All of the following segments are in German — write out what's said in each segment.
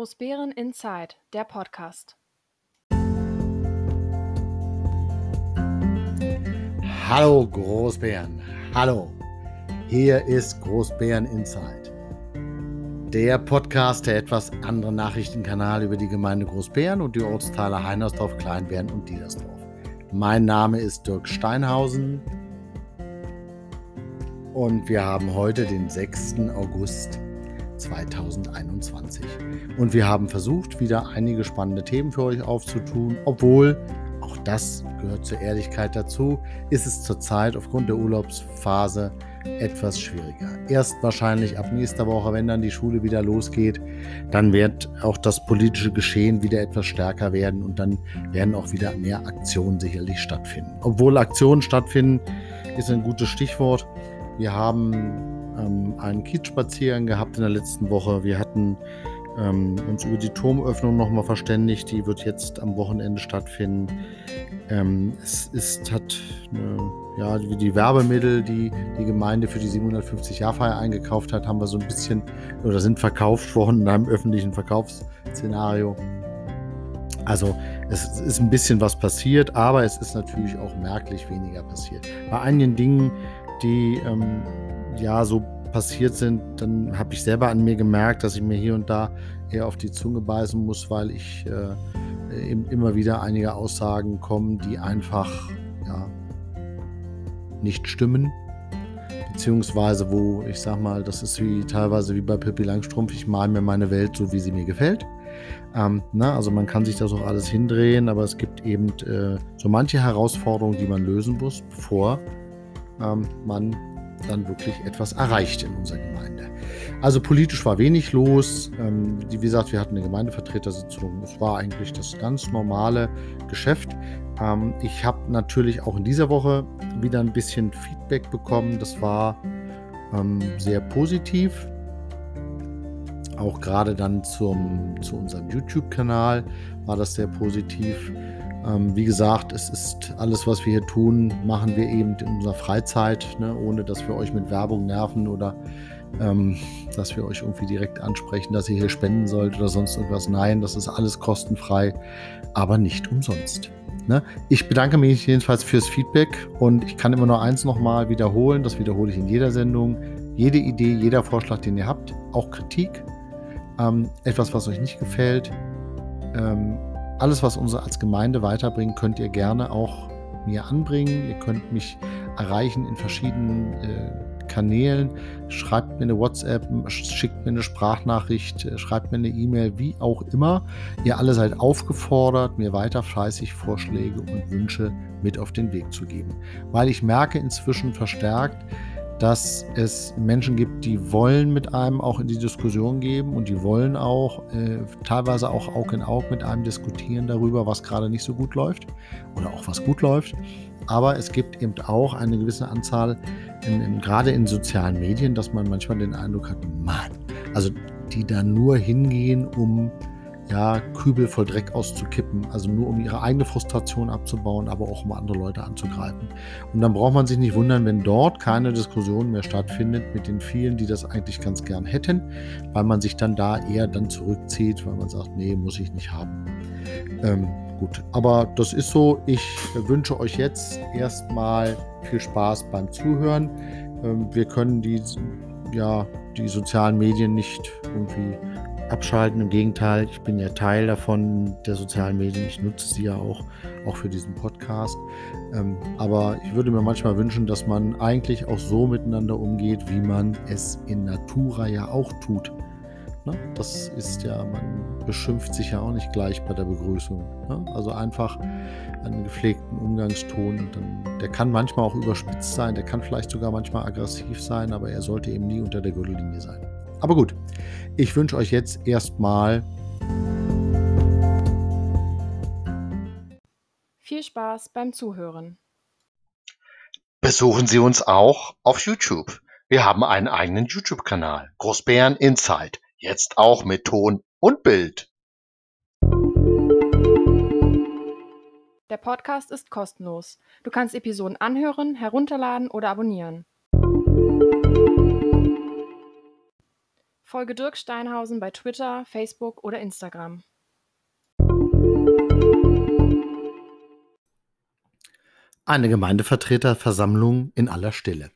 Großbären Inside, der Podcast. Hallo Großbären, hallo. Hier ist Großbären Inside. Der Podcast der etwas andere Nachrichtenkanal über die Gemeinde Großbären und die Ortsteile Heinersdorf, Kleinbären und Diedersdorf. Mein Name ist Dirk Steinhausen und wir haben heute den 6. August 2021. Und wir haben versucht, wieder einige spannende Themen für euch aufzutun, obwohl, auch das gehört zur Ehrlichkeit dazu, ist es zurzeit aufgrund der Urlaubsphase etwas schwieriger. Erst wahrscheinlich ab nächster Woche, wenn dann die Schule wieder losgeht, dann wird auch das politische Geschehen wieder etwas stärker werden und dann werden auch wieder mehr Aktionen sicherlich stattfinden. Obwohl Aktionen stattfinden, ist ein gutes Stichwort. Wir haben ähm, einen Kiezspaziergang gehabt in der letzten Woche. Wir hatten ähm, uns über die Turmöffnung nochmal verständigt. Die wird jetzt am Wochenende stattfinden. Ähm, es ist, hat eine, ja, die Werbemittel, die die Gemeinde für die 750-Jahr-Feier eingekauft hat, haben wir so ein bisschen oder sind verkauft worden in einem öffentlichen Verkaufsszenario. Also es ist ein bisschen was passiert, aber es ist natürlich auch merklich weniger passiert. Bei einigen Dingen, die ähm, ja so passiert sind, dann habe ich selber an mir gemerkt, dass ich mir hier und da eher auf die Zunge beißen muss, weil ich äh, eben immer wieder einige Aussagen kommen, die einfach ja, nicht stimmen. Beziehungsweise wo ich sag mal, das ist wie teilweise wie bei Pippi Langstrumpf, ich male mir meine Welt so, wie sie mir gefällt. Ähm, na, also man kann sich das auch alles hindrehen, aber es gibt eben äh, so manche Herausforderungen, die man lösen muss, bevor ähm, man dann wirklich etwas erreicht in unserer Gemeinde. Also politisch war wenig los. Ähm, wie gesagt, wir hatten eine Gemeindevertretersitzung. Es war eigentlich das ganz normale Geschäft. Ähm, ich habe natürlich auch in dieser Woche wieder ein bisschen Feedback bekommen. Das war ähm, sehr positiv. Auch gerade dann zum, zu unserem YouTube-Kanal war das sehr positiv. Ähm, wie gesagt, es ist alles, was wir hier tun, machen wir eben in unserer Freizeit, ne, ohne dass wir euch mit Werbung nerven oder ähm, dass wir euch irgendwie direkt ansprechen, dass ihr hier spenden sollt oder sonst irgendwas. Nein, das ist alles kostenfrei, aber nicht umsonst. Ne? Ich bedanke mich jedenfalls fürs Feedback und ich kann immer nur eins nochmal wiederholen, das wiederhole ich in jeder Sendung. Jede Idee, jeder Vorschlag, den ihr habt, auch Kritik, ähm, etwas, was euch nicht gefällt, ähm, alles, was uns als Gemeinde weiterbringt, könnt ihr gerne auch mir anbringen. Ihr könnt mich erreichen in verschiedenen äh, Kanälen. Schreibt mir eine WhatsApp, schickt mir eine Sprachnachricht, äh, schreibt mir eine E-Mail, wie auch immer. Ihr alle seid aufgefordert, mir weiter fleißig Vorschläge und Wünsche mit auf den Weg zu geben. Weil ich merke inzwischen verstärkt, dass es Menschen gibt, die wollen mit einem auch in die Diskussion geben und die wollen auch äh, teilweise auch Aug in Aug mit einem diskutieren darüber, was gerade nicht so gut läuft oder auch was gut läuft. Aber es gibt eben auch eine gewisse Anzahl, in, in, gerade in sozialen Medien, dass man manchmal den Eindruck hat, Mann, also die da nur hingehen, um ja, Kübel voll Dreck auszukippen, also nur um ihre eigene Frustration abzubauen, aber auch um andere Leute anzugreifen. Und dann braucht man sich nicht wundern, wenn dort keine Diskussion mehr stattfindet mit den vielen, die das eigentlich ganz gern hätten, weil man sich dann da eher dann zurückzieht, weil man sagt, nee, muss ich nicht haben. Ähm, gut, aber das ist so. Ich wünsche euch jetzt erstmal viel Spaß beim Zuhören. Ähm, wir können die, ja, die sozialen Medien nicht irgendwie abschalten. Im Gegenteil, ich bin ja Teil davon, der sozialen Medien. Ich nutze sie ja auch, auch für diesen Podcast. Ähm, aber ich würde mir manchmal wünschen, dass man eigentlich auch so miteinander umgeht, wie man es in Natura ja auch tut. Ne? Das ist ja, man beschimpft sich ja auch nicht gleich bei der Begrüßung. Ne? Also einfach einen gepflegten Umgangston. Dann, der kann manchmal auch überspitzt sein, der kann vielleicht sogar manchmal aggressiv sein, aber er sollte eben nie unter der Gürtellinie sein. Aber gut, ich wünsche euch jetzt erstmal viel Spaß beim Zuhören. Besuchen Sie uns auch auf YouTube. Wir haben einen eigenen YouTube-Kanal, Großbären Insight, jetzt auch mit Ton und Bild. Der Podcast ist kostenlos. Du kannst Episoden anhören, herunterladen oder abonnieren. Folge Dirk Steinhausen bei Twitter, Facebook oder Instagram. Eine Gemeindevertreterversammlung in aller Stille.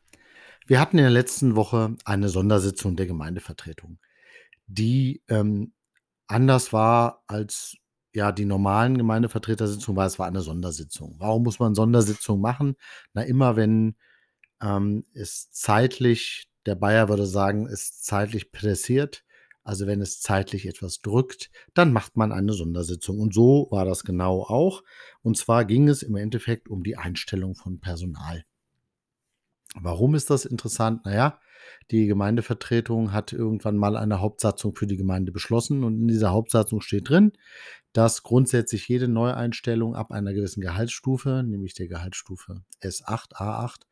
Wir hatten in der letzten Woche eine Sondersitzung der Gemeindevertretung, die ähm, anders war als ja die normalen Gemeindevertretersitzungen, weil es war eine Sondersitzung. Warum muss man Sondersitzungen machen? Na, immer wenn ähm, es zeitlich, der Bayer würde sagen, ist zeitlich pressiert, also wenn es zeitlich etwas drückt, dann macht man eine Sondersitzung. Und so war das genau auch. Und zwar ging es im Endeffekt um die Einstellung von Personal. Warum ist das interessant? Naja, die Gemeindevertretung hat irgendwann mal eine Hauptsatzung für die Gemeinde beschlossen und in dieser Hauptsatzung steht drin, dass grundsätzlich jede Neueinstellung ab einer gewissen Gehaltsstufe, nämlich der Gehaltsstufe S8, A8,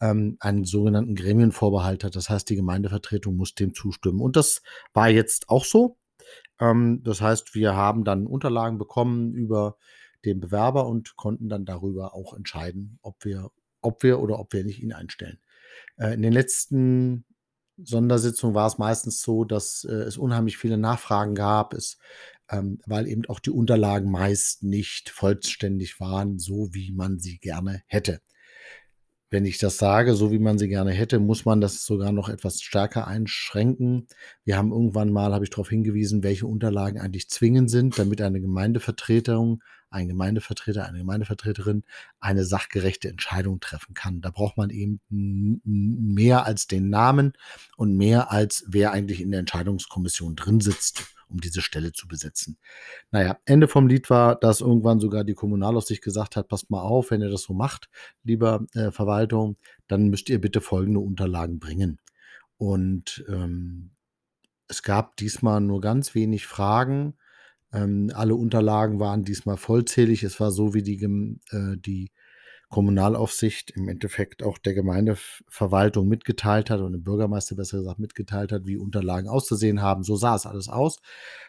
ähm, einen sogenannten Gremienvorbehalt hat. Das heißt, die Gemeindevertretung muss dem zustimmen. Und das war jetzt auch so. Ähm, das heißt, wir haben dann Unterlagen bekommen über den Bewerber und konnten dann darüber auch entscheiden, ob wir, ob wir oder ob wir nicht ihn einstellen. Äh, in den letzten Sondersitzungen war es meistens so, dass äh, es unheimlich viele Nachfragen gab, es, ähm, weil eben auch die Unterlagen meist nicht vollständig waren, so wie man sie gerne hätte wenn ich das sage, so wie man sie gerne hätte, muss man das sogar noch etwas stärker einschränken. Wir haben irgendwann mal, habe ich darauf hingewiesen, welche Unterlagen eigentlich zwingend sind, damit eine Gemeindevertretung, ein Gemeindevertreter, eine Gemeindevertreterin eine sachgerechte Entscheidung treffen kann. Da braucht man eben mehr als den Namen und mehr als wer eigentlich in der Entscheidungskommission drin sitzt um diese Stelle zu besetzen. Naja, Ende vom Lied war, dass irgendwann sogar die Kommunalaufsicht gesagt hat, passt mal auf, wenn ihr das so macht, lieber äh, Verwaltung, dann müsst ihr bitte folgende Unterlagen bringen. Und ähm, es gab diesmal nur ganz wenig Fragen. Ähm, alle Unterlagen waren diesmal vollzählig. Es war so, wie die, äh, die Kommunalaufsicht im Endeffekt auch der Gemeindeverwaltung mitgeteilt hat und dem Bürgermeister besser gesagt mitgeteilt hat, wie Unterlagen auszusehen haben. So sah es alles aus.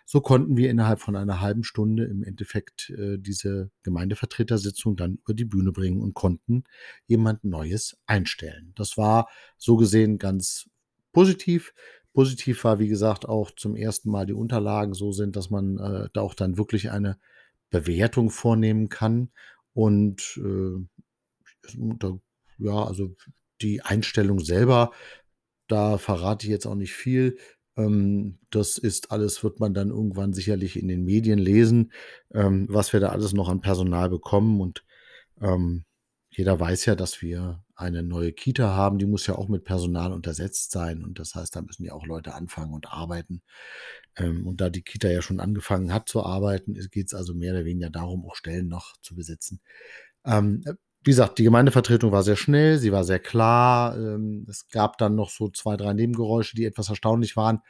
So konnten wir innerhalb von einer halben Stunde im Endeffekt äh, diese Gemeindevertretersitzung dann über die Bühne bringen und konnten jemand Neues einstellen. Das war so gesehen ganz positiv. Positiv war, wie gesagt, auch zum ersten Mal die Unterlagen so sind, dass man äh, da auch dann wirklich eine Bewertung vornehmen kann. Und äh, ja, also die Einstellung selber, da verrate ich jetzt auch nicht viel. Ähm, das ist alles, wird man dann irgendwann sicherlich in den Medien lesen, ähm, was wir da alles noch an Personal bekommen. Und ähm, jeder weiß ja, dass wir eine neue Kita haben, die muss ja auch mit Personal untersetzt sein. Und das heißt, da müssen ja auch Leute anfangen und arbeiten. Ähm, und da die Kita ja schon angefangen hat zu arbeiten, geht es also mehr oder weniger darum, auch Stellen noch zu besetzen. Wie gesagt, die Gemeindevertretung war sehr schnell, sie war sehr klar. Ähm, es gab dann noch so zwei, drei Nebengeräusche, die etwas erstaunlich waren.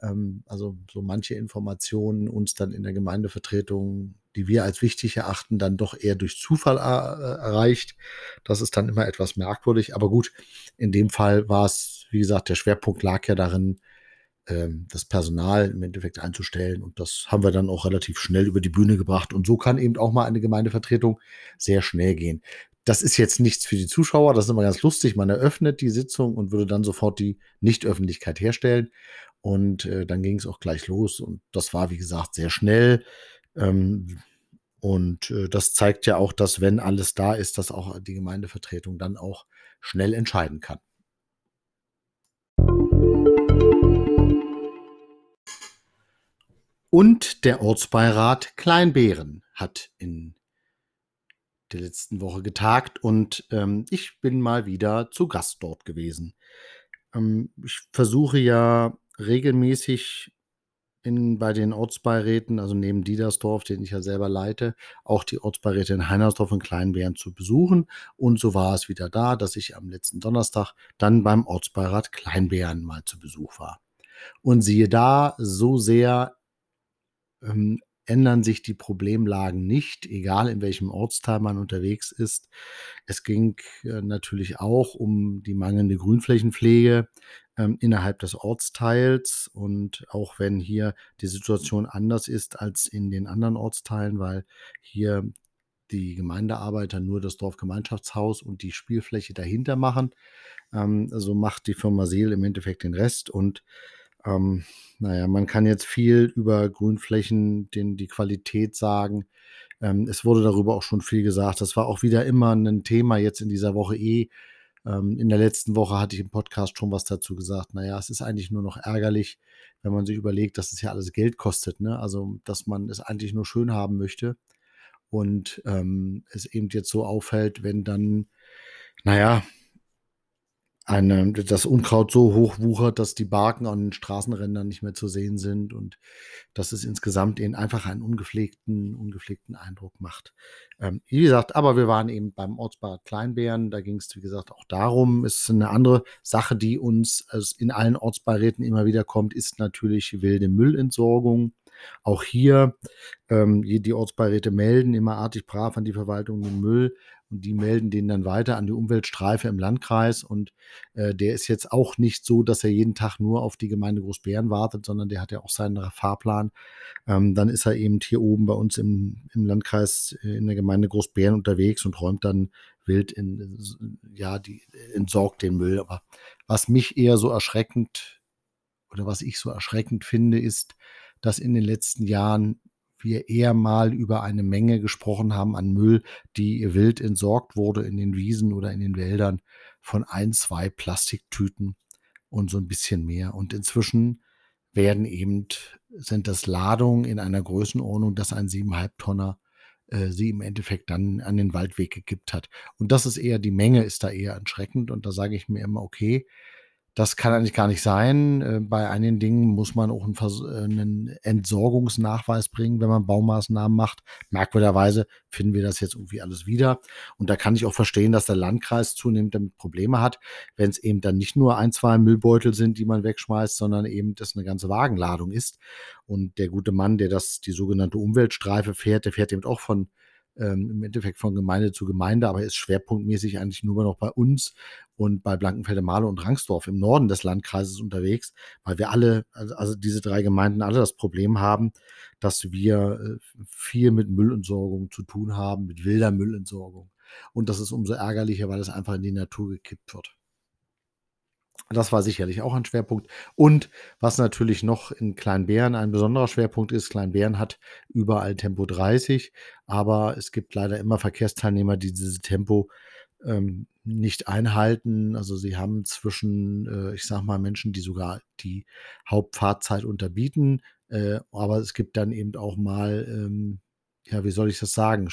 Ähm, also so manche Informationen uns dann in der Gemeindevertretung, die wir als wichtig erachten, dann doch eher durch Zufall äh, erreicht. Das ist dann immer etwas merkwürdig. Aber gut, in dem Fall war es, wie gesagt, der Schwerpunkt lag ja darin, ähm, das Personal im Endeffekt einzustellen. Und das haben wir dann auch relativ schnell über die Bühne gebracht. Und so kann eben auch mal eine Gemeindevertretung sehr schnell gehen. Das ist jetzt nichts für die Zuschauer, das ist immer ganz lustig. Man eröffnet die Sitzung und würde dann sofort die Nichtöffentlichkeit herstellen. Und äh, dann ging es auch gleich los. Und das war, wie gesagt, sehr schnell. Ähm, und äh, das zeigt ja auch, dass wenn alles da ist, dass auch die Gemeindevertretung dann auch schnell entscheiden kann. Und der Ortsbeirat Kleinbeeren hat in der letzten Woche getagt und ähm, ich bin mal wieder zu Gast dort gewesen. Ähm, ich versuche ja regelmäßig in, bei den Ortsbeiräten, also neben Diedersdorf, den ich ja selber leite, auch die Ortsbeiräte in Heinersdorf und Kleinbären zu besuchen. Und so war es wieder da, dass ich am letzten Donnerstag dann beim Ortsbeirat Kleinbären mal zu Besuch war. Und siehe da, so sehr ähm, ändern sich die Problemlagen nicht, egal in welchem Ortsteil man unterwegs ist. Es ging äh, natürlich auch um die mangelnde Grünflächenpflege ähm, innerhalb des Ortsteils und auch wenn hier die Situation anders ist als in den anderen Ortsteilen, weil hier die Gemeindearbeiter nur das Dorfgemeinschaftshaus und die Spielfläche dahinter machen. Ähm, so macht die Firma Seel im Endeffekt den Rest und Ähm, naja, man kann jetzt viel über Grünflächen, den, die Qualität sagen. Ähm, es wurde darüber auch schon viel gesagt. Das war auch wieder immer ein Thema jetzt in dieser Woche eh. Ähm, in der letzten Woche hatte ich im Podcast schon was dazu gesagt. Naja, es ist eigentlich nur noch ärgerlich, wenn man sich überlegt, dass es ja alles Geld kostet. Ne? Also, dass man es eigentlich nur schön haben möchte. Und ähm, es eben jetzt so auffällt, wenn dann, naja, eine, das Unkraut so hoch wuchert, dass die Barken an den Straßenrändern nicht mehr zu sehen sind und dass es insgesamt eben einfach einen ungepflegten, ungepflegten Eindruck macht. Ähm, wie gesagt, aber wir waren eben beim Ortsbad Kleinbären, da ging es, wie gesagt, auch darum, ist eine andere Sache, die uns also in allen Ortsbeiräten immer wieder kommt, ist natürlich wilde Müllentsorgung. Auch hier, ähm, die Ortsbeiräte melden immer artig brav an die Verwaltung den Müll und die melden den dann weiter an die Umweltstreife im Landkreis. Und äh, der ist jetzt auch nicht so, dass er jeden Tag nur auf die Gemeinde Großbären wartet, sondern der hat ja auch seinen Fahrplan. Ähm, dann ist er eben hier oben bei uns im, im Landkreis äh, in der Gemeinde Großbären unterwegs und räumt dann wild in, ja, die entsorgt den Müll. Aber was mich eher so erschreckend oder was ich so erschreckend finde, ist, dass in den letzten Jahren wir eher mal über eine Menge gesprochen haben an Müll, die wild entsorgt wurde in den Wiesen oder in den Wäldern von ein, zwei Plastiktüten und so ein bisschen mehr. Und inzwischen werden eben, sind das Ladungen in einer Größenordnung, dass ein siebeneinhalb Tonner äh, sie im Endeffekt dann an den Waldweg gekippt hat. Und das ist eher, die Menge ist da eher erschreckend. Und da sage ich mir immer, okay, das kann eigentlich gar nicht sein. Äh, bei einigen Dingen muss man auch äh, einen Entsorgungsnachweis bringen, wenn man Baumaßnahmen macht. Merkwürdigerweise finden wir das jetzt irgendwie alles wieder. Und da kann ich auch verstehen, dass der Landkreis zunehmend damit Probleme hat, wenn es eben dann nicht nur ein, zwei Müllbeutel sind, die man wegschmeißt, sondern eben das eine ganze Wagenladung ist. Und der gute Mann, der das, die sogenannte Umweltstreife fährt, der fährt eben auch von ähm, im Endeffekt von Gemeinde zu Gemeinde, aber ist schwerpunktmäßig eigentlich nur noch bei uns und bei Blankenfelde Male und Rangsdorf im Norden des Landkreises unterwegs, weil wir alle, also, also diese drei Gemeinden alle das Problem haben, dass wir äh, viel mit Müllentsorgung zu tun haben, mit wilder Müllentsorgung. Und das ist umso ärgerlicher, weil es einfach in die Natur gekippt wird. Das war sicherlich auch ein Schwerpunkt. Und was natürlich noch in Kleinbären ein besonderer Schwerpunkt ist, Kleinbären hat überall Tempo 30, aber es gibt leider immer Verkehrsteilnehmer, die dieses Tempo ähm, nicht einhalten. Also sie haben zwischen, äh, ich sag mal, Menschen, die sogar die Hauptfahrzeit unterbieten, äh, aber es gibt dann eben auch mal, ähm, ja, wie soll ich das sagen, äh,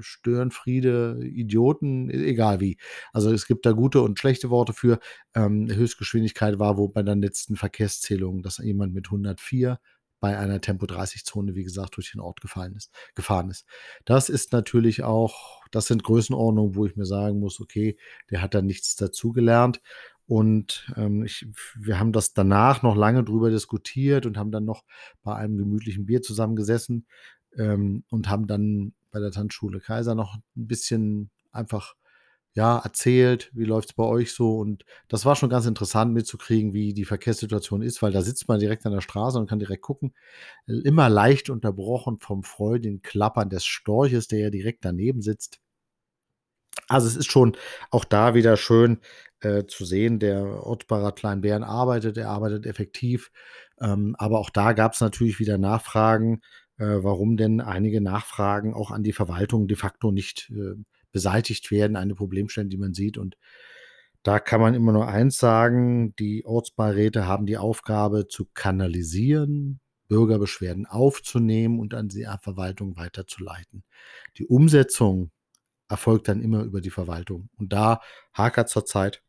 Störenfriede, Idioten, e-, egal wie. Also es gibt da gute und schlechte Worte für. Ähm, Höchstgeschwindigkeit war wo bei der letzten Verkehrszählung, dass jemand mit 104 bei einer Tempo-30-Zone, wie gesagt, durch den Ort gefallen ist, gefahren ist. Das ist natürlich auch, das sind Größenordnungen, wo ich mir sagen muss, okay, der hat da nichts dazugelernt. Und ähm, ich, wir haben das danach noch lange drüber diskutiert und haben dann noch bei einem gemütlichen Bier zusammengesessen ähm, und haben dann bei der Tanzschule Kaiser noch ein bisschen einfach ja, erzählt, wie läuft es bei euch so. Und das war schon ganz interessant mitzukriegen, wie die Verkehrssituation ist, weil da sitzt man direkt an der Straße und kann direkt gucken. Immer leicht unterbrochen vom freudigen Klappern des Storches, der ja direkt daneben sitzt. Also es ist schon auch da wieder schön äh, zu sehen, der Ortsbarer Kleinbären arbeitet, er arbeitet effektiv. Ähm, aber auch da gab es natürlich wieder Nachfragen äh, warum denn einige Nachfragen auch an die Verwaltung de facto nicht äh, beseitigt werden, eine Problemstelle, die man sieht. Und da kann man immer nur eins sagen, die Ortsbeiräte haben die Aufgabe zu kanalisieren, Bürgerbeschwerden aufzunehmen und an die Verwaltung weiterzuleiten. Die Umsetzung erfolgt dann immer über die Verwaltung. Und da hakert zurzeit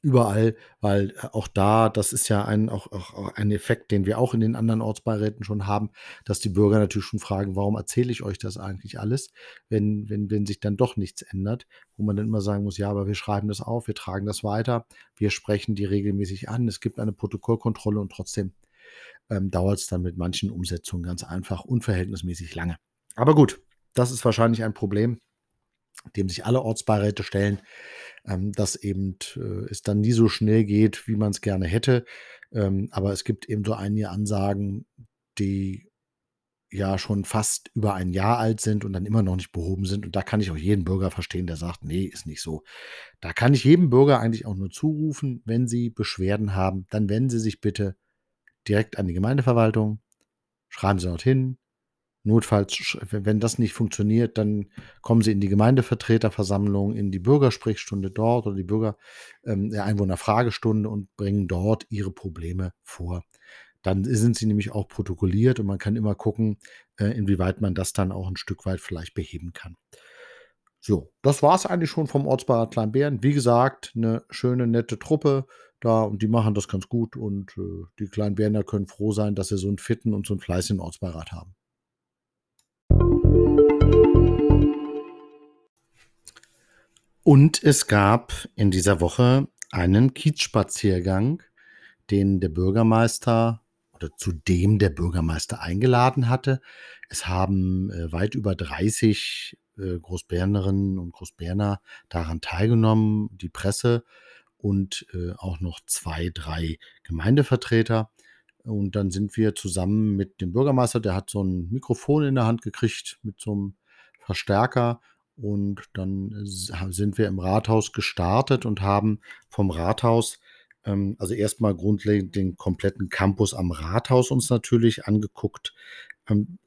überall, weil äh, auch da, das ist ja ein, auch, auch ein Effekt, den wir auch in den anderen Ortsbeiräten schon haben, dass die Bürger natürlich schon fragen, warum erzähle ich euch das eigentlich alles, wenn, wenn, wenn sich dann doch nichts ändert, wo man dann immer sagen muss, ja, aber wir schreiben das auf, wir tragen das weiter, wir sprechen die regelmäßig an, es gibt eine Protokollkontrolle und trotzdem ähm, dauert es dann mit manchen Umsetzungen ganz einfach unverhältnismäßig lange. Aber gut, das ist wahrscheinlich ein Problem, dem sich alle Ortsbeiräte stellen ähm, dass eben äh, es dann nie so schnell geht, wie man es gerne hätte. Ähm, aber es gibt eben so einige Ansagen, die ja schon fast über ein Jahr alt sind und dann immer noch nicht behoben sind. Und da kann ich auch jeden Bürger verstehen, der sagt, nee, ist nicht so. Da kann ich jedem Bürger eigentlich auch nur zurufen, wenn Sie Beschwerden haben, dann wenden Sie sich bitte direkt an die Gemeindeverwaltung, schreiben Sie dorthin. Notfalls, wenn das nicht funktioniert, dann kommen Sie in die Gemeindevertreterversammlung, in die Bürgersprechstunde dort oder die Bürger, ähm, Einwohnerfragestunde und bringen dort Ihre Probleme vor dann sind sie nämlich auch protokolliert und man kann immer gucken, äh, inwieweit man das dann auch ein Stück weit vielleicht beheben kann. So, das war es eigentlich schon vom Ortsbeirat Kleinbären. Wie gesagt, eine schöne, nette Truppe da und die machen das ganz gut und äh, die Kleinbärener können froh sein, dass sie so einen fitten und so einen fleißigen Ortsbeirat haben. Und es gab in dieser Woche einen Kiezspaziergang, den der Bürgermeister oder zu dem der Bürgermeister eingeladen hatte. Es haben äh, weit über 30 äh, Großbernerinnen und Großberner daran teilgenommen, die Presse und äh, auch noch zwei, drei Gemeindevertreter. Und dann sind wir zusammen mit dem Bürgermeister, der hat so ein Mikrofon in der Hand gekriegt mit so einem Verstärker. Und dann sind wir im Rathaus gestartet und haben vom Rathaus ähm, also erstmal grundlegend den kompletten Campus am Rathaus uns natürlich angeguckt. Ähm,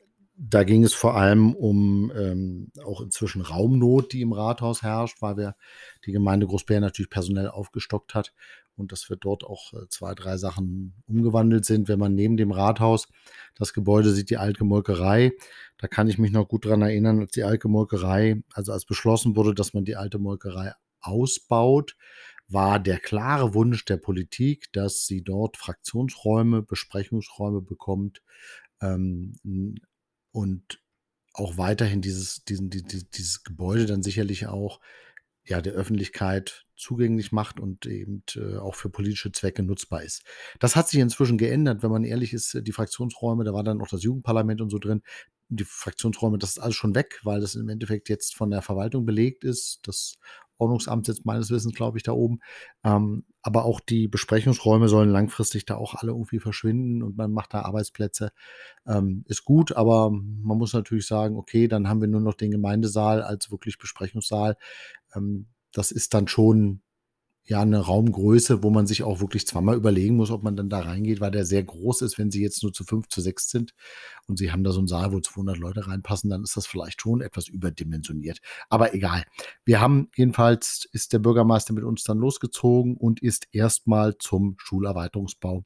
da ging es vor allem um ähm, auch inzwischen Raumnot, die im Rathaus herrscht, weil wir die Gemeinde Großbären natürlich personell aufgestockt hat und dass wir dort auch äh, zwei, drei Sachen umgewandelt sind. Wenn man neben dem Rathaus das Gebäude sieht, die alte Molkerei, da kann ich mich noch gut daran erinnern, als die alte Molkerei, also als beschlossen wurde, dass man die alte Molkerei ausbaut, war der klare Wunsch der Politik, dass sie dort Fraktionsräume, Besprechungsräume bekommt ähm, und auch weiterhin dieses, diesen, dieses, dieses Gebäude dann sicherlich auch ja, der Öffentlichkeit zugänglich macht und eben äh, auch für politische Zwecke nutzbar ist. Das hat sich inzwischen geändert, wenn man ehrlich ist, die Fraktionsräume, da war dann auch das Jugendparlament und so drin, die Fraktionsräume, das ist alles schon weg, weil das im Endeffekt jetzt von der Verwaltung belegt ist. Das Ordnungsamt sitzt meines Wissens, glaube ich, da oben. Ähm, aber auch die Besprechungsräume sollen langfristig da auch alle irgendwie verschwinden und man macht da Arbeitsplätze. Ähm, ist gut, aber man muss natürlich sagen, okay, dann haben wir nur noch den Gemeindesaal als wirklich Besprechungssaal. Ähm, das ist dann schon ja eine Raumgröße, wo man sich auch wirklich zweimal überlegen muss, ob man dann da reingeht, weil der sehr groß ist. Wenn sie jetzt nur zu fünf, zu sechs sind und sie haben da so einen Saal, wo 200 Leute reinpassen, dann ist das vielleicht schon etwas überdimensioniert. Aber egal. Wir haben jedenfalls, ist der Bürgermeister mit uns dann losgezogen und ist erstmal zum Schulerweiterungsbau.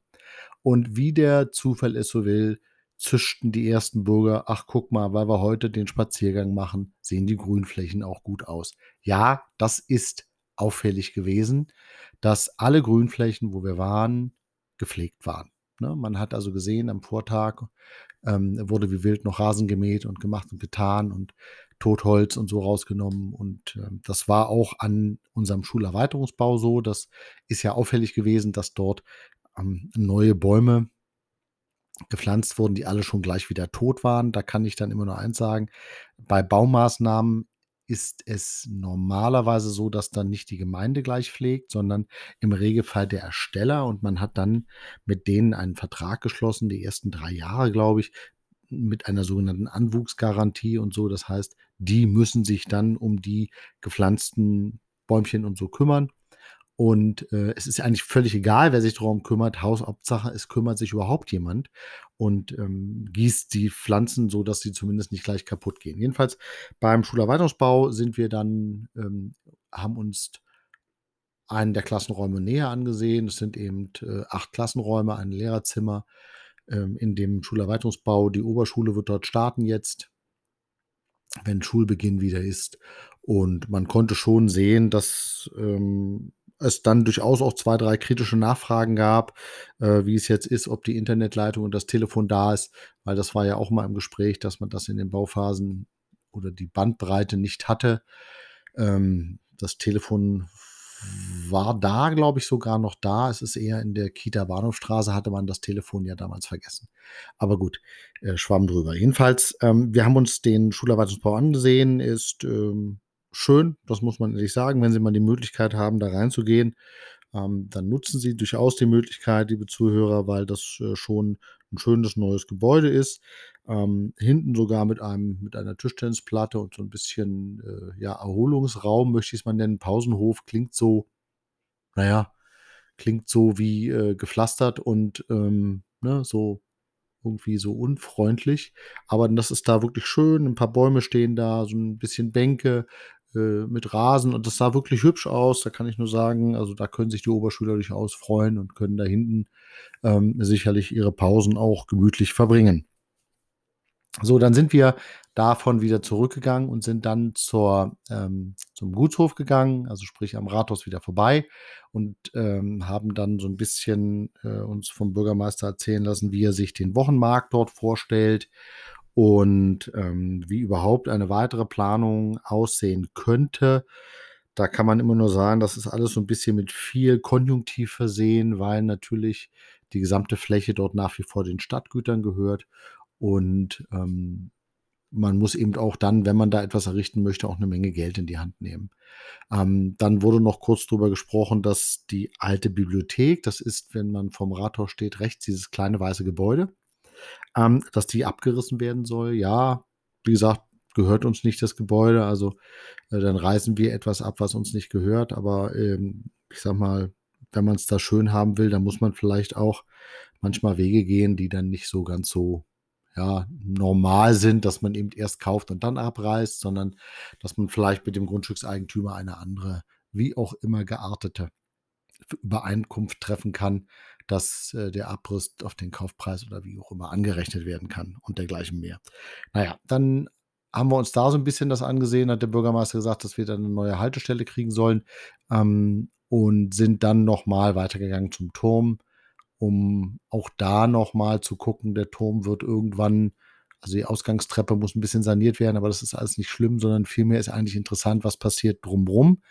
Und wie der Zufall es so will, zischten die ersten Bürger, ach guck mal, weil wir heute den Spaziergang machen, sehen die Grünflächen auch gut aus. Ja, das ist auffällig gewesen, dass alle Grünflächen, wo wir waren, gepflegt waren. Ne? Man hat also gesehen, am Vortag ähm, wurde wie wild noch Rasen gemäht und gemacht und getan und Totholz und so rausgenommen. Und äh, das war auch an unserem Schulerweiterungsbau so. Das ist ja auffällig gewesen, dass dort ähm, neue Bäume gepflanzt wurden, die alle schon gleich wieder tot waren. Da kann ich dann immer nur eins sagen. Bei Baumaßnahmen ist es normalerweise so, dass dann nicht die Gemeinde gleich pflegt, sondern im Regelfall der Ersteller und man hat dann mit denen einen Vertrag geschlossen, die ersten drei Jahre, glaube ich, mit einer sogenannten Anwuchsgarantie und so. Das heißt, die müssen sich dann um die gepflanzten Bäumchen und so kümmern. Und äh, es ist eigentlich völlig egal, wer sich darum kümmert. Haushauptsache, es kümmert sich überhaupt jemand und ähm, gießt die Pflanzen so, dass sie zumindest nicht gleich kaputt gehen. Jedenfalls beim Schulerweiterungsbau sind wir dann, ähm, haben uns einen der Klassenräume näher angesehen. Es sind eben äh, acht Klassenräume, ein Lehrerzimmer ähm, in dem Schulerweiterungsbau. Die Oberschule wird dort starten jetzt, wenn Schulbeginn wieder ist. Und man konnte schon sehen, dass ähm, es dann durchaus auch zwei, drei kritische Nachfragen gab, äh, wie es jetzt ist, ob die Internetleitung und das Telefon da ist, weil das war ja auch mal im Gespräch, dass man das in den Bauphasen oder die Bandbreite nicht hatte. Ähm, das Telefon war da, glaube ich, sogar noch da. Es ist eher in der Kita Bahnhofstraße, hatte man das Telefon ja damals vergessen. Aber gut, äh, schwamm drüber. Jedenfalls, ähm, wir haben uns den Schulerweiterungsbau angesehen, ist ähm, schön, das muss man ehrlich sagen. Wenn Sie mal die Möglichkeit haben, da reinzugehen, ähm, dann nutzen Sie durchaus die Möglichkeit, liebe Zuhörer, weil das äh, schon ein schönes neues Gebäude ist. Ähm, hinten sogar mit einem mit einer Tischtennisplatte und so ein bisschen, äh, ja, Erholungsraum, möchte ich es mal nennen. Pausenhof klingt so naja, klingt so wie, äh, gepflastert und, ähm, ne, so irgendwie so unfreundlich. Aber das ist da wirklich schön. Ein paar Bäume stehen da, so ein bisschen Bänke, mit Rasen und das sah wirklich hübsch aus. Da kann ich nur sagen, also, da können sich die Oberschüler durchaus freuen und können da hinten, ähm, sicherlich ihre Pausen auch gemütlich verbringen. So, dann sind wir davon wieder zurückgegangen und sind dann zur, ähm, zum Gutshof gegangen, also sprich am Rathaus wieder vorbei und ähm, haben dann so ein bisschen äh, uns vom Bürgermeister erzählen lassen, wie er sich den Wochenmarkt dort vorstellt und ähm, wie überhaupt eine weitere Planung aussehen könnte. Da kann man immer nur sagen, das ist alles so ein bisschen mit viel Konjunktiv versehen, weil natürlich die gesamte Fläche dort nach wie vor den Stadtgütern gehört und ähm, man muss eben auch dann, wenn man da etwas errichten möchte, auch eine Menge Geld in die Hand nehmen. Ähm, dann wurde noch kurz darüber gesprochen, dass die alte Bibliothek, das ist, wenn man vom Rathaus steht, rechts dieses kleine weiße Gebäude, ähm, dass die abgerissen werden soll. Ja, wie gesagt, gehört uns nicht das Gebäude, also äh, dann reißen wir etwas ab, was uns nicht gehört. Aber ähm, ich sag mal, wenn man es da schön haben will, dann muss man vielleicht auch manchmal Wege gehen, die dann nicht so ganz so ja, normal sind, dass man eben erst kauft und dann abreißt, sondern dass man vielleicht mit dem Grundstückseigentümer eine andere, wie auch immer geartete Übereinkunft treffen kann, dass äh, der Abriss auf den Kaufpreis oder wie auch immer angerechnet werden kann und dergleichen mehr. Naja, dann haben wir uns da so ein bisschen das angesehen, hat der Bürgermeister gesagt, dass wir dann eine neue Haltestelle kriegen sollen ähm, und sind dann nochmal weitergegangen zum Turm um auch da nochmal zu gucken, der Turm wird irgendwann, also die Ausgangstreppe muss ein bisschen saniert werden, aber das ist alles nicht schlimm, sondern vielmehr ist eigentlich interessant, was passiert drumrum.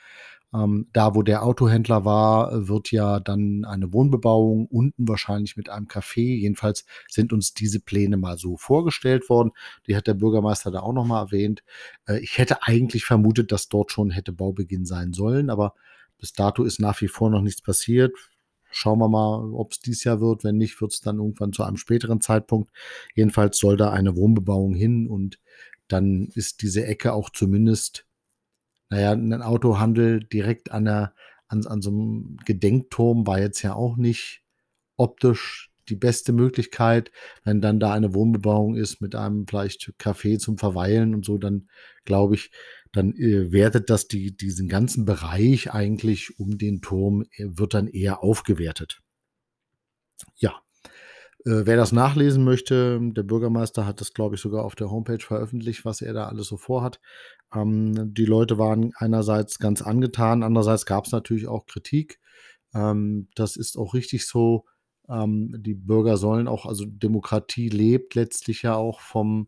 Ähm, da, wo der Autohändler war, wird ja dann eine Wohnbebauung unten wahrscheinlich mit einem Café. Jedenfalls sind uns diese Pläne mal so vorgestellt worden. Die hat der Bürgermeister da auch nochmal erwähnt. Äh, ich hätte eigentlich vermutet, dass dort schon hätte Baubeginn sein sollen, aber bis dato ist nach wie vor noch nichts passiert. Schauen wir mal, ob es dieses Jahr wird. Wenn nicht, wird es dann irgendwann zu einem späteren Zeitpunkt. Jedenfalls soll da eine Wohnbebauung hin und dann ist diese Ecke auch zumindest, naja, ein Autohandel direkt an, der, an, an so einem Gedenkturm war jetzt ja auch nicht optisch die beste Möglichkeit. Wenn dann da eine Wohnbebauung ist mit einem vielleicht Café zum Verweilen und so, dann glaube ich, dann äh, wertet das die, diesen ganzen Bereich eigentlich um den Turm, äh, wird dann eher aufgewertet. Ja, wer das nachlesen möchte, der Bürgermeister hat das, glaube ich, sogar auf der Homepage veröffentlicht, was er da alles so vorhat. Ähm, die Leute waren einerseits ganz angetan, andererseits gab es natürlich auch Kritik. Ähm, das ist auch richtig so. Ähm, die Bürger sollen auch, also Demokratie lebt letztlich ja auch vom,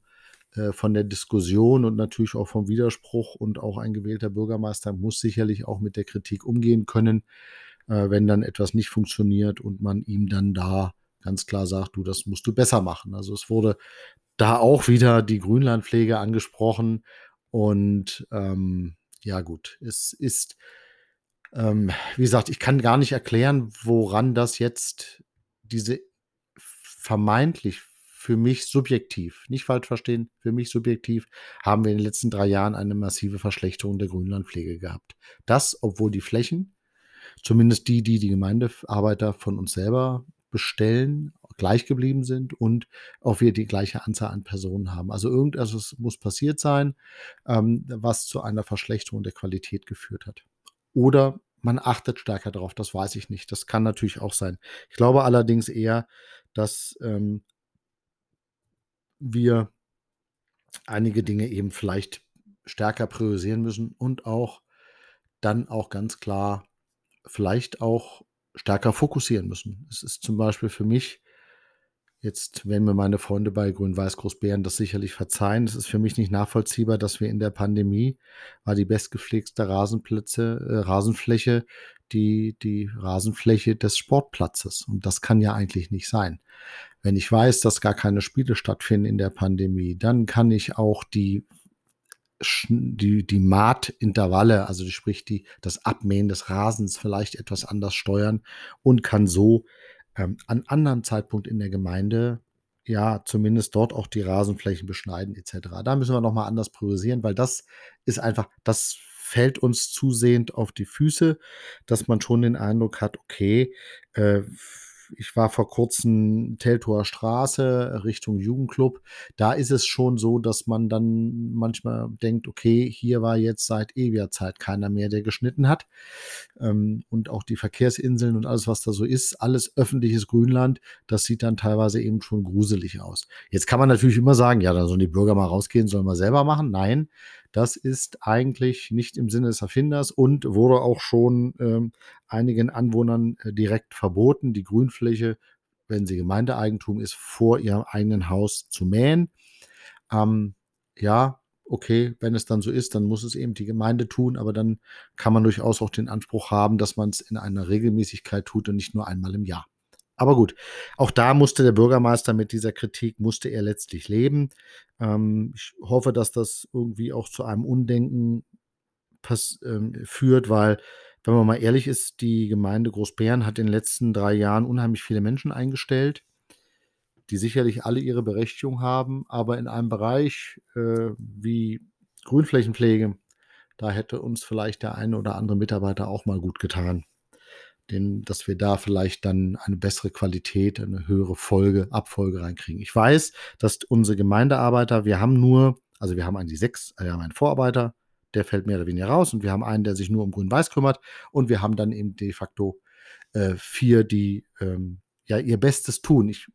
äh, von der Diskussion und natürlich auch vom Widerspruch und auch ein gewählter Bürgermeister muss sicherlich auch mit der Kritik umgehen können, äh, wenn dann etwas nicht funktioniert und man ihm dann da ganz klar sagt, du, das musst du besser machen. Also es wurde da auch wieder die Grünlandpflege angesprochen und ähm, ja gut, es ist, ähm, wie gesagt, ich kann gar nicht erklären, woran das jetzt diese vermeintlich für mich subjektiv, nicht falsch verstehen, für mich subjektiv, haben wir in den letzten drei Jahren eine massive Verschlechterung der Grünlandpflege gehabt. Das, obwohl die Flächen, zumindest die, die die Gemeindearbeiter von uns selber bestellen, gleich geblieben sind und auch wir die gleiche Anzahl an Personen haben. Also irgendetwas muss passiert sein, ähm, was zu einer Verschlechterung der Qualität geführt hat. Oder man achtet stärker darauf, das weiß ich nicht. Das kann natürlich auch sein. Ich glaube allerdings eher, dass ähm, wir einige Dinge eben vielleicht stärker priorisieren müssen und auch dann auch ganz klar vielleicht auch stärker fokussieren müssen. Es ist zum Beispiel für mich Jetzt werden mir meine Freunde bei Grün-Weiß Großbären das sicherlich verzeihen. Es ist für mich nicht nachvollziehbar, dass wir in der Pandemie war die bestgepflegte Rasenplätze, äh, Rasenfläche, die, die Rasenfläche des Sportplatzes. Und das kann ja eigentlich nicht sein. Wenn ich weiß, dass gar keine Spiele stattfinden in der Pandemie, dann kann ich auch die die, die Mahtintervalle, also sprich die, das Abmähen des Rasens vielleicht etwas anders steuern und kann so ähm, an anderen Zeitpunkt in der Gemeinde ja, zumindest dort auch die Rasenflächen beschneiden etc. Da müssen wir nochmal anders priorisieren, weil das ist einfach, das fällt uns zusehend auf die Füße, dass man schon den Eindruck hat, okay, äh, ich war vor kurzem Teltower Straße Richtung Jugendclub. Da ist es schon so, dass man dann manchmal denkt, okay, hier war jetzt seit ewiger Zeit keiner mehr, der geschnitten hat. Ähm, und auch die Verkehrsinseln und alles, was da so ist, alles öffentliches Grünland, das sieht dann teilweise eben schon gruselig aus. Jetzt kann man natürlich immer sagen, ja, dann sollen die Bürger mal rausgehen, sollen wir selber machen. Nein, das ist eigentlich nicht im Sinne des Erfinders und wurde auch schon ähm, einigen Anwohnern äh, direkt verboten, die Grünfläche, wenn sie Gemeindeeigentum ist, vor ihrem eigenen Haus zu mähen. Ähm, ja, okay, wenn es dann so ist, dann muss es eben die Gemeinde tun, aber dann kann man durchaus auch den Anspruch haben, dass man es in einer Regelmäßigkeit tut und nicht nur einmal im Jahr. Aber gut, auch da musste der Bürgermeister mit dieser Kritik, musste er letztlich leben. Ähm, ich hoffe, dass das irgendwie auch zu einem Undenken pass, ähm, führt, weil, wenn man mal ehrlich ist, die Gemeinde Großbären hat in den letzten drei Jahren unheimlich viele Menschen eingestellt, die sicherlich alle ihre Berechtigung haben, aber in einem Bereich äh, wie Grünflächenpflege, da hätte uns vielleicht der eine oder andere Mitarbeiter auch mal gut getan den, dass wir da vielleicht dann eine bessere Qualität, eine höhere Folge, Abfolge reinkriegen. Ich weiß, dass unsere Gemeindearbeiter, wir haben nur, also wir haben eigentlich sechs, äh, wir haben einen Vorarbeiter, der fällt mehr oder weniger raus und wir haben einen, der sich nur um Grün-Weiß kümmert und wir haben dann eben de facto äh, vier, die ähm, ja ihr Bestes tun. Ich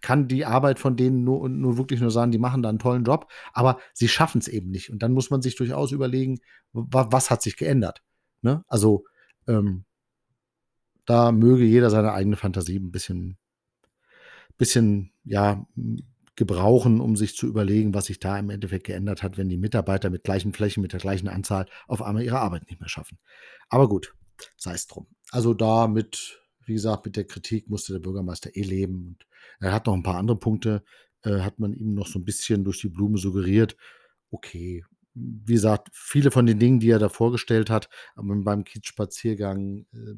kann die Arbeit von denen nur, nur wirklich nur sagen, die machen da einen tollen Job, aber sie schaffen es eben nicht. Und dann muss man sich durchaus überlegen, was hat sich geändert. Ne? Also ähm, da möge jeder seine eigene Fantasie ein bisschen, bisschen, ja, gebrauchen, um sich zu überlegen, was sich da im Endeffekt geändert hat, wenn die Mitarbeiter mit gleichen Flächen, mit der gleichen Anzahl auf einmal ihre Arbeit nicht mehr schaffen. Aber gut, sei es drum. Also da mit, wie gesagt, mit der Kritik musste der Bürgermeister eh leben. Und er hat noch ein paar andere Punkte, äh, hat man ihm noch so ein bisschen durch die Blume suggeriert. Okay, wie gesagt, viele von den Dingen, die er da vorgestellt hat, aber beim Kiez-Spaziergang äh,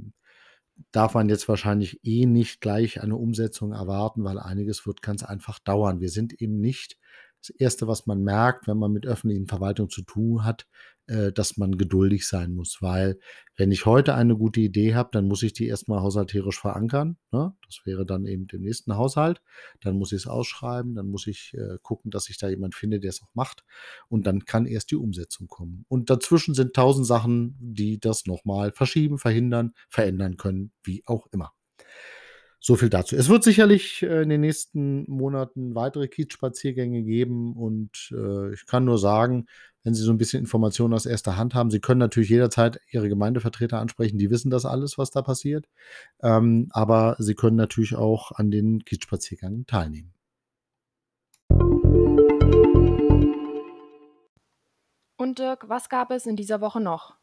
darf man jetzt wahrscheinlich eh nicht gleich eine Umsetzung erwarten, weil einiges wird ganz einfach dauern. Wir sind eben nicht das Erste, was man merkt, wenn man mit öffentlichen Verwaltungen zu tun hat, äh, dass man geduldig sein muss, weil wenn ich heute eine gute Idee habe, dann muss ich die erstmal haushalterisch verankern. Ne? Das wäre dann eben im nächsten Haushalt. Dann muss ich es ausschreiben, dann muss ich äh, gucken, dass ich da jemand finde, der es auch macht. Und dann kann erst die Umsetzung kommen. Und dazwischen sind tausend Sachen, die das nochmal verschieben, verhindern, verändern können, wie auch immer. So viel dazu. Es wird sicherlich äh, in den nächsten Monaten weitere Kiez-Spaziergänge geben und äh, ich kann nur sagen, wenn Sie so ein bisschen Informationen aus erster Hand haben, Sie können natürlich jederzeit Ihre Gemeindevertreter ansprechen, die wissen das alles, was da passiert. Ähm, aber Sie können natürlich auch an den Kiez-Spaziergängen teilnehmen. Und Dirk, was gab es in dieser Woche noch?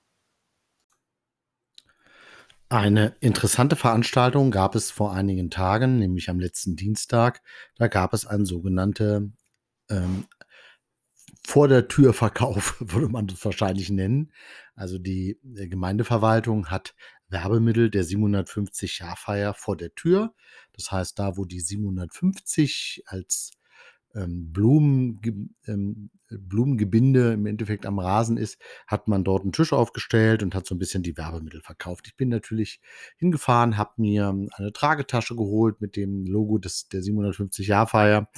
Eine interessante Veranstaltung gab es vor einigen Tagen, nämlich am letzten Dienstag. Da gab es einen sogenannte ähm, vor der Tür Verkauf, würde man das wahrscheinlich nennen. Also die äh, Gemeindeverwaltung hat Werbemittel der 750 Jahrfeier vor der Tür. Das heißt, da, wo die 750 als ähm, Blumen, ähm, Blumengebinde im Endeffekt am Rasen ist, hat man dort einen Tisch aufgestellt und hat so ein bisschen die Werbemittel verkauft. Ich bin natürlich hingefahren, habe mir eine Tragetasche geholt mit dem Logo des, der 750-Jahr-Feier.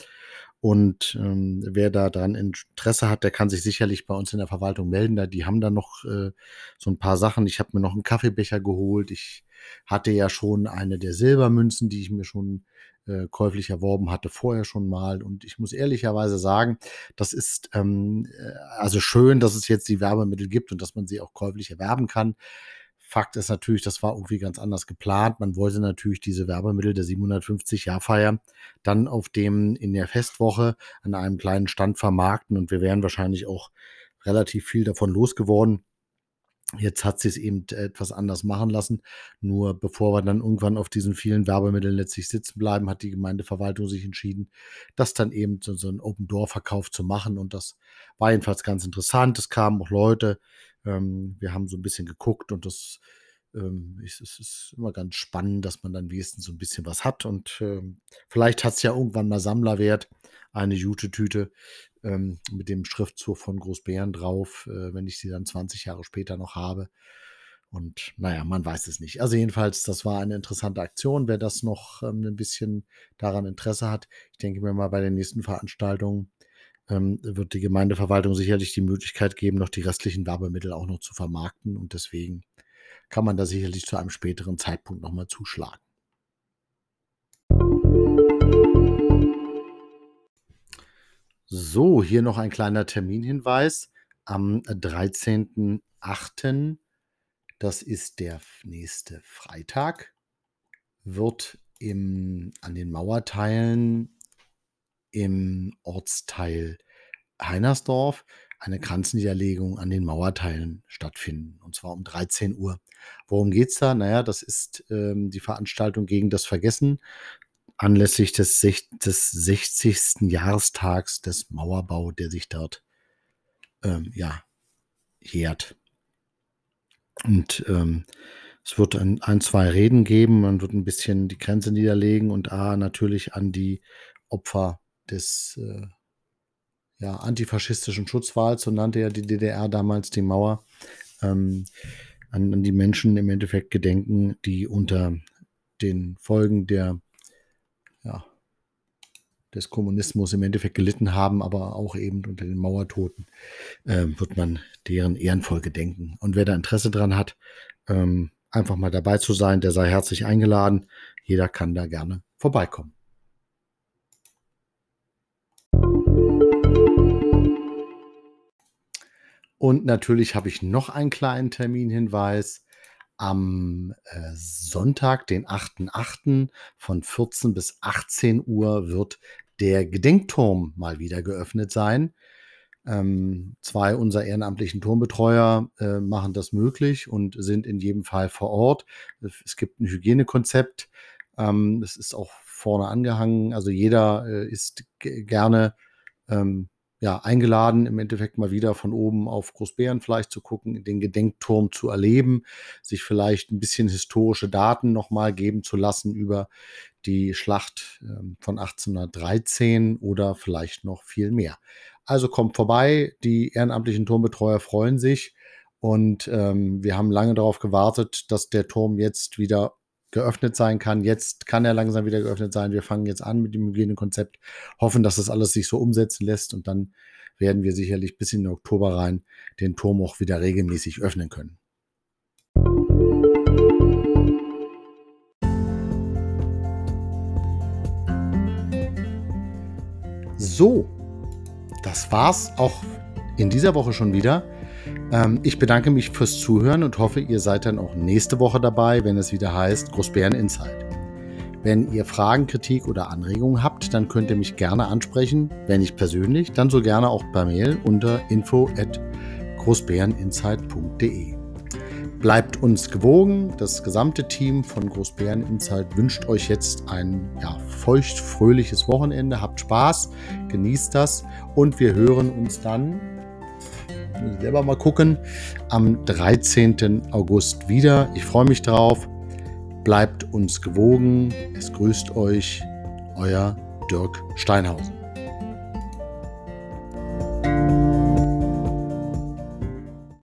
Und ähm, wer da dran Interesse hat, der kann sich sicherlich bei uns in der Verwaltung melden. Da, die haben da noch äh, so ein paar Sachen. Ich habe mir noch einen Kaffeebecher geholt. Ich hatte ja schon eine der Silbermünzen, die ich mir schon äh, käuflich erworben hatte, vorher schon mal. Und ich muss ehrlicherweise sagen, das ist ähm, äh, also schön, dass es jetzt die Werbemittel gibt und dass man sie auch käuflich erwerben kann. Fakt ist natürlich, das war irgendwie ganz anders geplant. Man wollte natürlich diese Werbemittel der 750 Jahrfeier dann auf dem in der Festwoche an einem kleinen Stand vermarkten und wir wären wahrscheinlich auch relativ viel davon losgeworden. Jetzt hat sie es eben etwas anders machen lassen. Nur bevor wir dann irgendwann auf diesen vielen Werbemitteln letztlich sitzen bleiben, hat die Gemeindeverwaltung sich entschieden, das dann eben so, so einen Open-Door-Verkauf zu machen. Und das war jedenfalls ganz interessant. Es kamen auch Leute. Ähm, wir haben so ein bisschen geguckt und das ähm, es ist immer ganz spannend, dass man dann wenigstens so ein bisschen was hat. Und ähm, vielleicht hat es ja irgendwann mal Sammlerwert, eine Jute-Tüte ähm, mit dem Schriftzug von Großbären drauf, äh, wenn ich sie dann 20 Jahre später noch habe. Und naja, man weiß es nicht. Also jedenfalls, das war eine interessante Aktion. Wer das noch ein bisschen daran Interesse hat, ich denke mir mal bei den nächsten Veranstaltungen ähm, wird die Gemeindeverwaltung sicherlich die Möglichkeit geben, noch die restlichen Werbemittel auch noch zu vermarkten. Und deswegen kann man da sicherlich zu einem späteren Zeitpunkt nochmal zuschlagen. So, hier noch ein kleiner Terminhinweis. Am 13.08., das ist der nächste Freitag, wird im, an den Mauerteilen im Ortsteil Heinersdorf eine Kranzniederlegung an den Mauerteilen stattfinden. Und zwar um 13 Uhr. Worum geht es da? Naja, das ist ähm, die Veranstaltung gegen das Vergessen anlässlich des, des 60. Jahrestags des Mauerbau, der sich dort ähm, ja, jährt. Und ähm, es wird ein, ein, zwei Reden geben, man wird ein bisschen die Grenze niederlegen und A, natürlich an die Opfer des äh, ja, antifaschistischen Schutzwahls, so nannte ja die DDR damals die Mauer, ähm, an, an, die Menschen im Endeffekt gedenken, die unter den Folgen der, ja, des Kommunismus im Endeffekt gelitten haben, aber auch eben unter den Mauertoten, äh, wird man deren ehrenvoll gedenken. Und wer da Interesse dran hat, ähm, einfach mal dabei zu sein, der sei herzlich eingeladen. Jeder kann da gerne vorbeikommen. Und natürlich habe ich noch einen kleinen Terminhinweis. Am äh, Sonntag, den 8.8. von 14 bis 18 Uhr wird der Gedenkturm mal wieder geöffnet sein. Ähm, zwei unserer ehrenamtlichen Turmbetreuer äh, machen das möglich und sind in jedem Fall vor Ort. Es gibt ein Hygienekonzept. Ähm, das ist auch vorne angehangen. Also jeder äh, ist gerne ähm, ja, eingeladen, im Endeffekt mal wieder von oben auf Großbären vielleicht zu gucken, den Gedenkturm zu erleben, sich vielleicht ein bisschen historische Daten nochmal geben zu lassen über die Schlacht ähm, von 1813 oder vielleicht noch viel mehr. Also kommt vorbei, die ehrenamtlichen Turmbetreuer freuen sich und ähm, wir haben lange darauf gewartet, dass der Turm jetzt wieder geöffnet sein kann. Jetzt kann er langsam wieder geöffnet sein. Wir fangen jetzt an mit dem Hygienekonzept, hoffen, dass das alles sich so umsetzen lässt und dann werden wir sicherlich bis in den Oktober rein den Turm auch wieder regelmäßig öffnen können. So, das war's auch in dieser Woche schon wieder. Ähm, ich bedanke mich fürs Zuhören und hoffe, ihr seid dann auch nächste Woche dabei, wenn es wieder heißt Großbären Insight. Wenn ihr Fragen, Kritik oder Anregungen habt, dann könnt ihr mich gerne ansprechen. Wenn nicht persönlich, dann so gerne auch per Mail unter info at großbäreninsight.de. Bleibt uns gewogen. Das gesamte Team von Großbären Insight wünscht euch jetzt ein ja, feucht, fröhliches Wochenende. Habt Spaß, genießt das und wir hören uns dann muss ich selber mal gucken, am 13. August wieder. Ich freue mich drauf. Bleibt uns gewogen. Es grüßt euch euer Dirk Steinhausen.